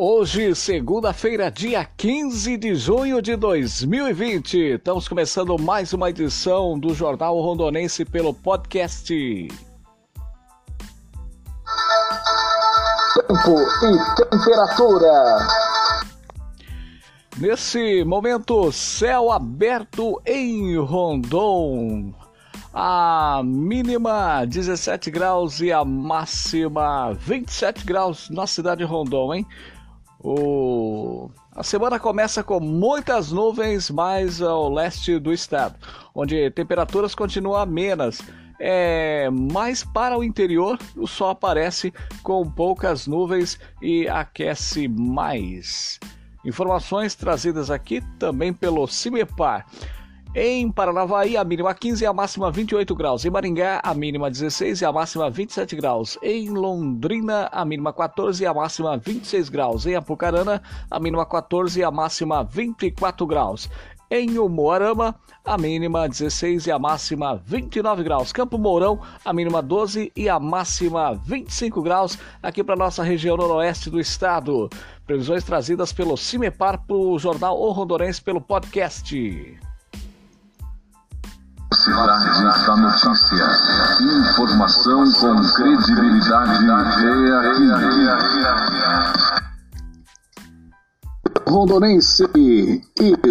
Hoje, segunda-feira, dia 15 de junho de 2020, estamos começando mais uma edição do Jornal Rondonense pelo podcast. Tempo e temperatura. Nesse momento, céu aberto em Rondon. A mínima 17 graus e a máxima 27 graus na cidade de Rondon, hein? O... A semana começa com muitas nuvens mais ao leste do estado, onde temperaturas continuam amenas. É, mais para o interior, o sol aparece com poucas nuvens e aquece mais. Informações trazidas aqui também pelo CIMEPAR. Em Paranavaí, a mínima 15 e a máxima 28 graus. Em Maringá, a mínima 16 e a máxima 27 graus. Em Londrina, a mínima 14 e a máxima 26 graus. Em Apucarana, a mínima 14 e a máxima 24 graus. Em Umuarama, a mínima 16 e a máxima 29 graus. Campo Mourão, a mínima 12 e a máxima 25 graus. Aqui para nossa região noroeste do estado. Previsões trazidas pelo CIMEPAR para o jornal O Rondorense pelo podcast. Cidade da Notícia. Informação com credibilidade é aqui. Rondonense e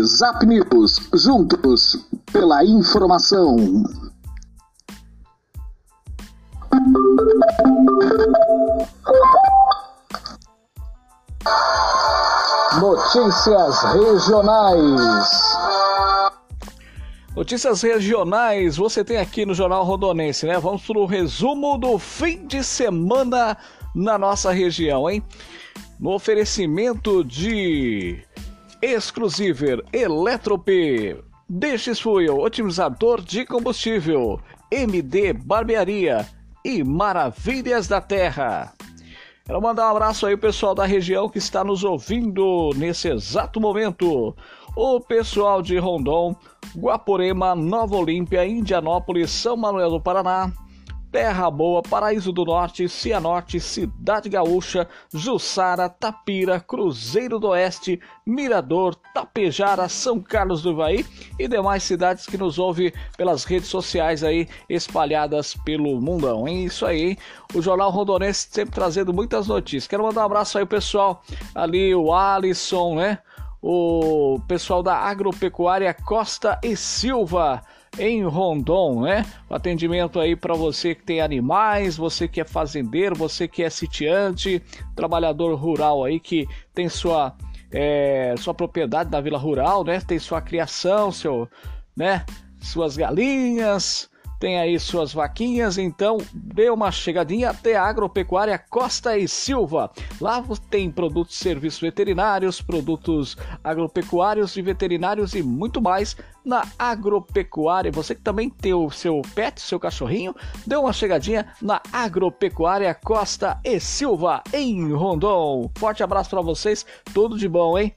Zap News, juntos pela informação. Notícias regionais. Notícias regionais você tem aqui no Jornal Rondonense, né? Vamos para o resumo do fim de semana na nossa região, hein? No oferecimento de Exclusiver Eletrop, Deixes Fuel, otimizador de combustível, MD Barbearia e Maravilhas da Terra. Quero mandar um abraço aí pessoal da região que está nos ouvindo nesse exato momento o pessoal de Rondon, Guaporema, Nova Olímpia, Indianópolis, São Manuel do Paraná, Terra Boa, Paraíso do Norte, Cianorte, Cidade Gaúcha, Jussara, Tapira, Cruzeiro do Oeste, Mirador, Tapejara, São Carlos do Ivaí e demais cidades que nos ouvem pelas redes sociais aí espalhadas pelo mundão. É isso aí, o Jornal Rondonense sempre trazendo muitas notícias. Quero mandar um abraço aí pessoal, ali o Alisson, né? O pessoal da Agropecuária Costa e Silva em Rondon, né? O atendimento aí para você que tem animais, você que é fazendeiro, você que é sitiante, trabalhador rural aí que tem sua é, sua propriedade na vila rural, né? Tem sua criação, seu, né? Suas galinhas, tem aí suas vaquinhas, então dê uma chegadinha até a Agropecuária Costa e Silva. Lá tem produtos e serviços veterinários, produtos agropecuários e veterinários e muito mais na agropecuária. Você que também tem o seu pet, seu cachorrinho, dê uma chegadinha na Agropecuária Costa e Silva em Rondon. Forte abraço para vocês, tudo de bom, hein?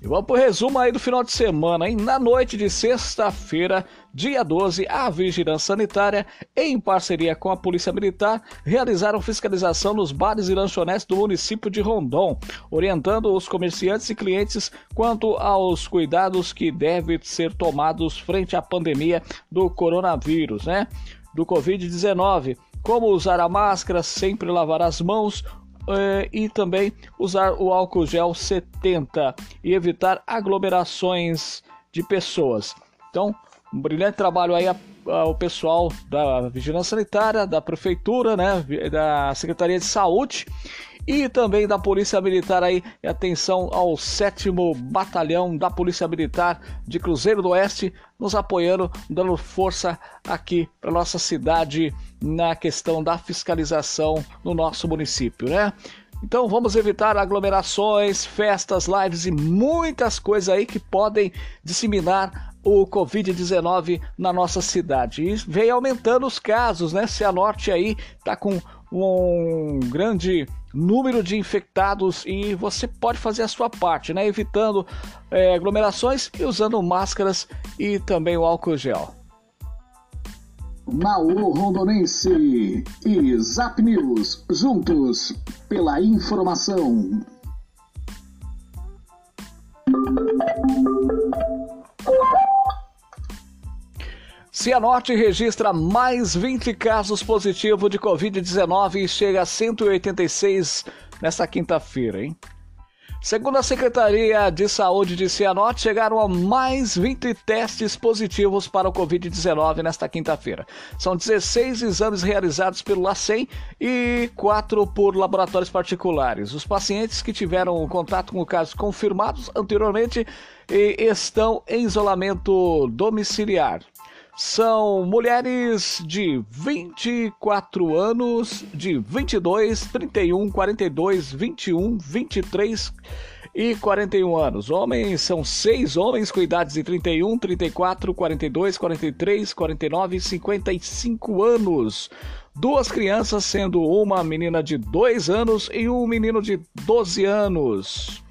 E vamos pro resumo aí do final de semana, hein? Na noite de sexta-feira, dia 12, a Vigilância Sanitária, em parceria com a Polícia Militar, realizaram fiscalização nos bares e lanchonetes do município de Rondon, orientando os comerciantes e clientes quanto aos cuidados que devem ser tomados frente à pandemia do coronavírus, né? Do Covid-19 como usar a máscara, sempre lavar as mãos, eh, e também usar o álcool gel 70 e evitar aglomerações de pessoas. Então, um brilhante trabalho aí ao pessoal da Vigilância Sanitária, da Prefeitura, né, da Secretaria de Saúde e também da Polícia Militar aí, atenção ao 7 Batalhão da Polícia Militar de Cruzeiro do Oeste, nos apoiando, dando força aqui para nossa cidade na questão da fiscalização no nosso município, né? Então vamos evitar aglomerações, festas, lives e muitas coisas aí que podem disseminar o Covid-19 na nossa cidade. E vem aumentando os casos, né? Se a Norte aí tá com um grande número de infectados e você pode fazer a sua parte, né? Evitando é, aglomerações e usando máscaras e também o álcool gel. Naú Rondonense e Zap News, juntos pela informação. Cianorte registra mais 20 casos positivos de Covid-19 e chega a 186 nesta quinta-feira, hein? Segundo a Secretaria de Saúde de Cianorte, chegaram a mais 20 testes positivos para o Covid-19 nesta quinta-feira. São 16 exames realizados pelo LACEN e 4 por laboratórios particulares. Os pacientes que tiveram contato com casos confirmados anteriormente estão em isolamento domiciliar são mulheres de 24 anos, de 22, 31, 42, 21, 23 e 41 anos. Homens são seis homens com idades de 31, 34, 42, 43, 49 e 55 anos. Duas crianças, sendo uma menina de 2 anos e um menino de 12 anos.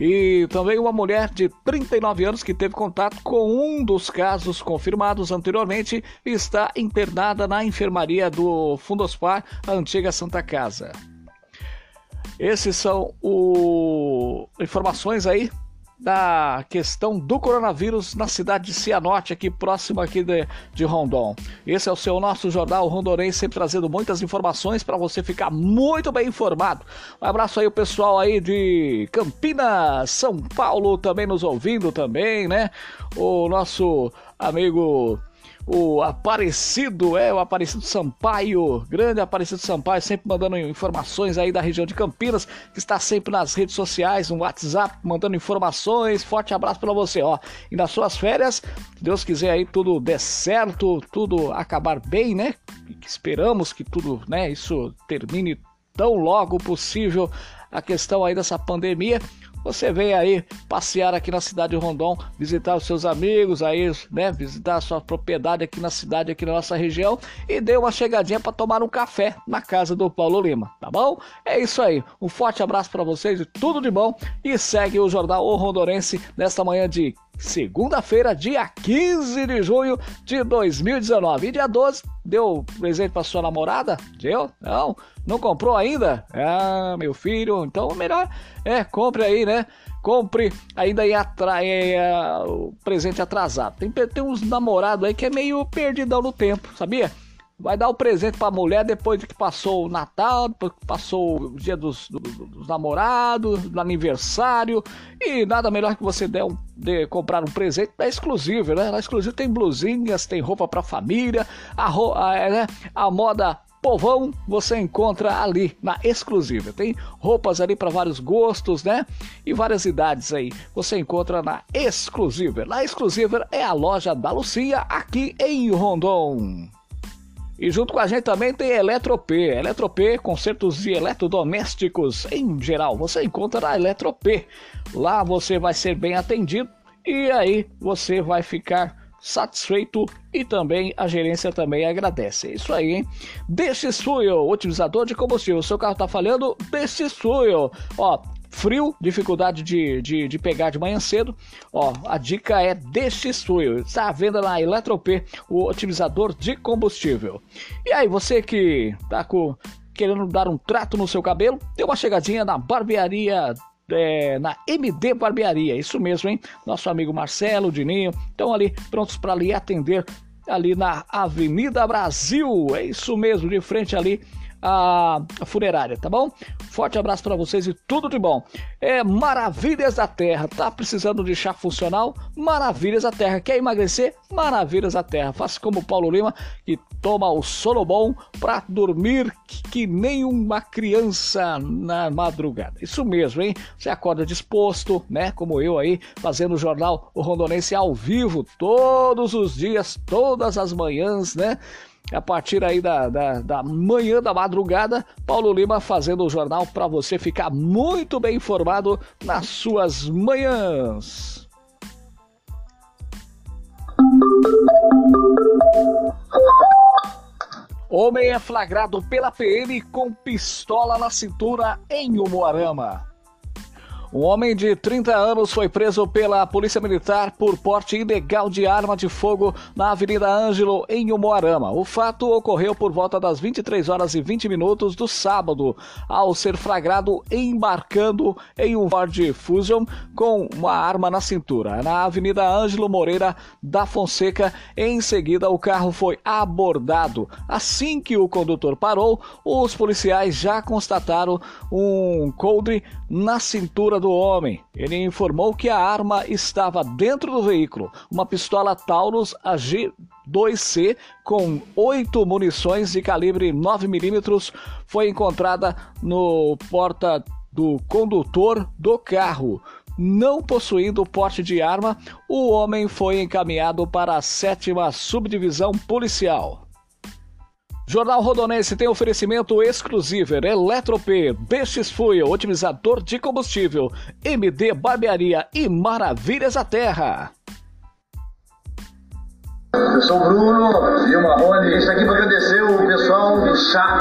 E também uma mulher de 39 anos que teve contato com um dos casos confirmados anteriormente está internada na enfermaria do Fundospar, a antiga Santa Casa. Esses são os informações aí da questão do coronavírus na cidade de Cianorte, aqui próximo aqui de, de Rondon. Esse é o seu nosso jornal Rondonense, sempre trazendo muitas informações para você ficar muito bem informado. Um abraço aí o pessoal aí de Campinas, São Paulo, também nos ouvindo também, né? O nosso amigo o Aparecido, é, o Aparecido Sampaio, grande Aparecido Sampaio, sempre mandando informações aí da região de Campinas, que está sempre nas redes sociais, no WhatsApp, mandando informações. Forte abraço para você, ó. E nas suas férias, se Deus quiser aí tudo der certo, tudo acabar bem, né? Esperamos que tudo, né, isso termine tão logo possível a questão aí dessa pandemia você vem aí passear aqui na cidade de Rondon, visitar os seus amigos aí, né? Visitar a sua propriedade aqui na cidade, aqui na nossa região e dê uma chegadinha para tomar um café na casa do Paulo Lima, tá bom? É isso aí. Um forte abraço para vocês e tudo de bom e segue o Jornal O Rondonense nesta manhã de segunda-feira, dia 15 de junho de 2019. E dia 12, deu presente para sua namorada? Deu? Não? Não comprou ainda? Ah, meu filho, então melhor é, compre aí, né? Compre ainda aí atra é, é, o presente atrasado. Tem, tem uns namorados aí que é meio perdidão no tempo, sabia? Vai dar o presente para a mulher depois que passou o Natal, depois que passou o dia dos, dos, dos, namorados, do aniversário. E nada melhor que você der um, de comprar um presente da exclusiva, né? Na exclusiva tem blusinhas, tem roupa para família, a, a, é, né? a moda povão você encontra ali na exclusiva. Tem roupas ali para vários gostos, né? E várias idades aí. Você encontra na exclusiva. Na exclusiva é a loja da Lucia aqui em Rondon. E junto com a gente também tem Eletrop. Eletrop, concertos de eletrodomésticos em geral. Você encontra na Eletrop. Lá você vai ser bem atendido e aí você vai ficar satisfeito e também a gerência também agradece. É isso aí, hein? Destes Fuel, otimizador de combustível. Seu carro tá falhando? Destes Fuel. Ó, frio, dificuldade de, de, de, pegar de manhã cedo, ó, a dica é deste Fuel. Está à venda na Eletrop, o otimizador de combustível. E aí, você que tá com, querendo dar um trato no seu cabelo, dê uma chegadinha na barbearia é, na MD Barbearia, isso mesmo, hein? Nosso amigo Marcelo, Dininho, estão ali prontos para lhe atender ali na Avenida Brasil, é isso mesmo, de frente ali a, funerária, tá bom? Forte abraço para vocês e tudo de bom. É Maravilhas da Terra. Tá precisando de chá funcional? Maravilhas da Terra. Quer emagrecer? Maravilhas da Terra. Faça como o Paulo Lima, que toma o sono bom para dormir que, que nem uma criança na madrugada. Isso mesmo, hein? Você acorda disposto, né? Como eu aí, fazendo o jornal O Rondonense ao vivo todos os dias, todas as manhãs, né? A partir aí da, da, da manhã da madrugada, Paulo Lima fazendo o jornal para você ficar muito bem informado nas suas manhãs. Homem é flagrado pela PM com pistola na cintura em Umuarama. Um homem de 30 anos foi preso pela Polícia Militar por porte ilegal de arma de fogo na Avenida Ângelo, em Umuarama. O fato ocorreu por volta das 23 horas e 20 minutos do sábado, ao ser flagrado embarcando em um Ford Fusion com uma arma na cintura, na Avenida Ângelo Moreira da Fonseca. Em seguida, o carro foi abordado. Assim que o condutor parou, os policiais já constataram um coldre na cintura do homem. Ele informou que a arma estava dentro do veículo, uma pistola Taurus AG2C com oito munições de calibre 9mm foi encontrada no porta do condutor do carro. Não possuindo porte de arma, o homem foi encaminhado para a sétima subdivisão policial. Jornal Rodonense tem oferecimento exclusivo Eletrop, BX Fuel, otimizador de combustível, MD Barbearia e Maravilhas da Terra. Eu sou o Bruno e o Marrone. Isso aqui para agradecer o pessoal do chá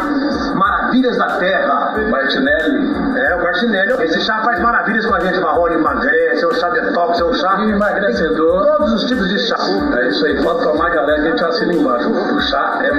Maravilhas da Terra. Martinelli. É, o Martinelli. Esse chá faz maravilhas com a gente, Marrone. Emagrece, é um chá detox, é um chá emagrecedor. Todos os tipos de chá. É isso aí, pode tomar, galera, que a gente assina embaixo. O chá é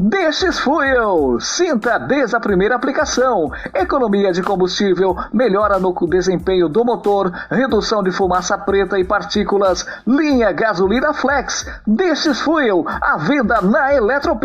Destes Fuel. Sinta desde a primeira aplicação. Economia de combustível, melhora no desempenho do motor, redução de fumaça preta e partículas. Linha gasolina flex. Destes Fuel. A venda na Eletrop.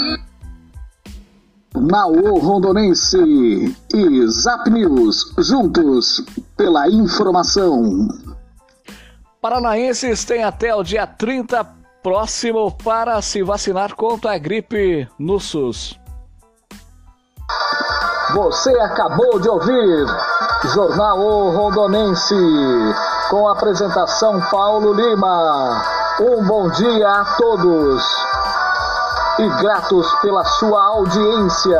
Naô Rondonense e Zap News, juntos pela informação. Paranaenses têm até o dia 30 próximo para se vacinar contra a gripe no SUS. Você acabou de ouvir Jornal o Rondonense com a apresentação Paulo Lima. Um bom dia a todos e gratos pela sua audiência.